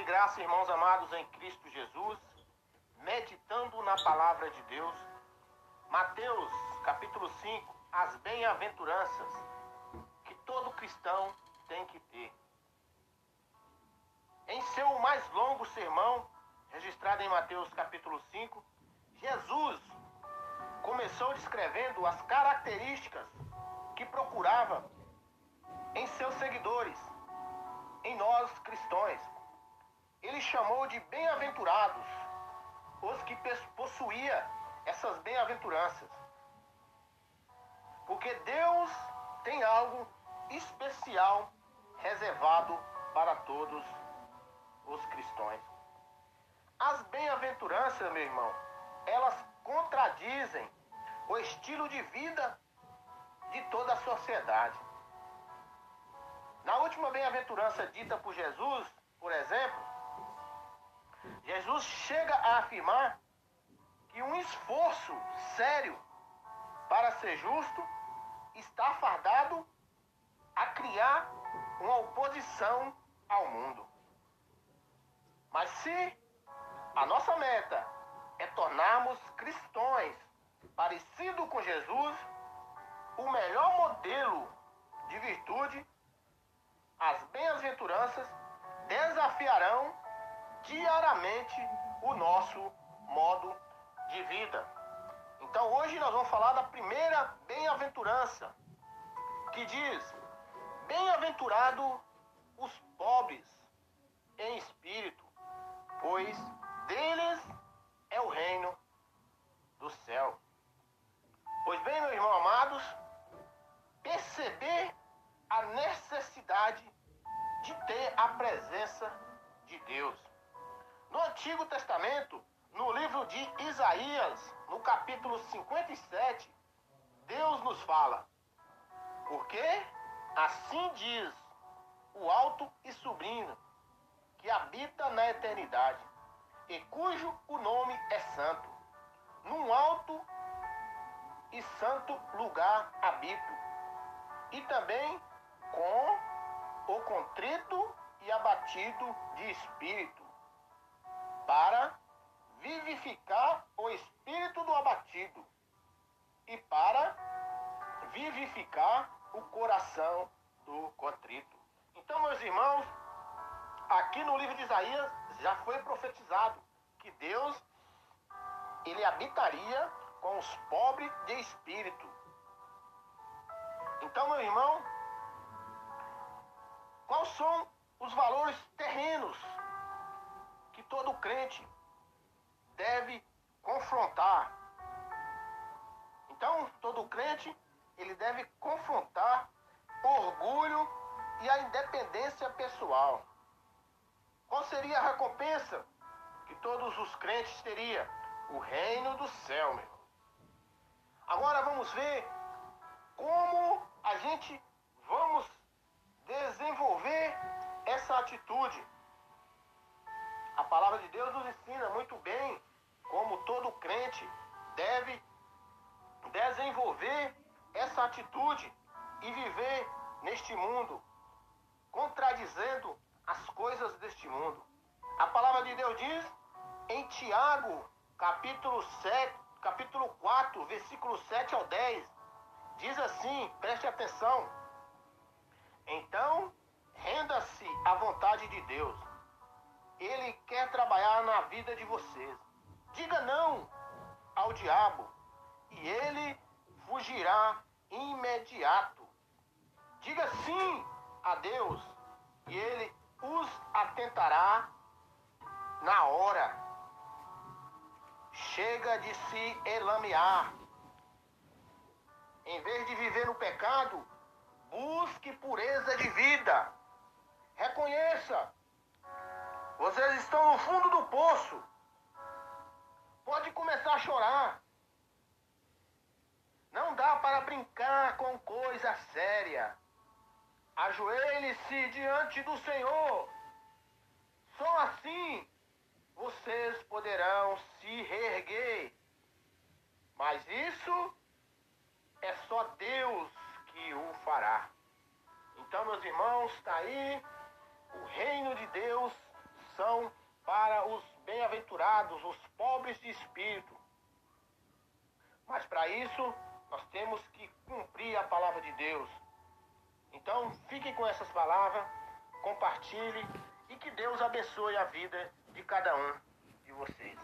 e graça, irmãos amados em Cristo Jesus, meditando na palavra de Deus. Mateus, capítulo 5, as bem-aventuranças que todo cristão tem que ter. Em seu mais longo sermão, registrado em Mateus capítulo 5, Jesus começou descrevendo as características que procurava em seus seguidores, em nós cristãos. Ele chamou de bem-aventurados os que possuía essas bem-aventuranças. Porque Deus tem algo especial reservado para todos os cristãos. As bem-aventuranças, meu irmão, elas contradizem o estilo de vida de toda a sociedade. Na última bem-aventurança dita por Jesus, por exemplo, Jesus chega a afirmar que um esforço sério para ser justo está fardado a criar uma oposição ao mundo. Mas se a nossa meta é tornarmos cristãos parecidos com Jesus, o melhor modelo de virtude, as bem-aventuranças desafiarão diariamente o nosso modo de vida. Então hoje nós vamos falar da primeira bem-aventurança, que diz: Bem-aventurado os pobres em espírito, pois deles é o reino do céu. Pois bem, meus irmãos amados, perceber a necessidade de ter a presença de Deus. No Antigo Testamento, no livro de Isaías, no capítulo 57, Deus nos fala: Porque assim diz o alto e sublime, que habita na eternidade, e cujo o nome é santo. Num alto e santo lugar habito, e também com o contrito e abatido de espírito para vivificar o espírito do abatido e para vivificar o coração do contrito. Então, meus irmãos, aqui no livro de Isaías já foi profetizado que Deus ele habitaria com os pobres de espírito. Então, meu irmão, quais são os valores terrenos que todo crente deve confrontar. Então, todo crente, ele deve confrontar orgulho e a independência pessoal. Qual seria a recompensa que todos os crentes teriam? O reino do céu, meu. Agora vamos ver como a gente vamos desenvolver essa atitude. A palavra de Deus nos ensina muito bem como todo crente deve desenvolver essa atitude e viver neste mundo, contradizendo as coisas deste mundo. A palavra de Deus diz em Tiago, capítulo 7, capítulo 4, versículo 7 ao 10, diz assim, preste atenção. Então, renda-se à vontade de Deus ele quer trabalhar na vida de vocês. Diga não ao diabo e ele fugirá imediato. Diga sim a Deus e ele os atentará na hora. Chega de se elamear. Em vez de viver no pecado, busque pureza de vida. Reconheça vocês estão no fundo do poço. Pode começar a chorar. Não dá para brincar com coisa séria. Ajoelhe-se diante do Senhor. Só assim vocês poderão se reerguer. Mas isso é só Deus que o fará. Então, meus irmãos, está aí o reino de Deus salvação para os bem-aventurados, os pobres de espírito. Mas para isso, nós temos que cumprir a palavra de Deus. Então, fiquem com essas palavras, compartilhe e que Deus abençoe a vida de cada um de vocês.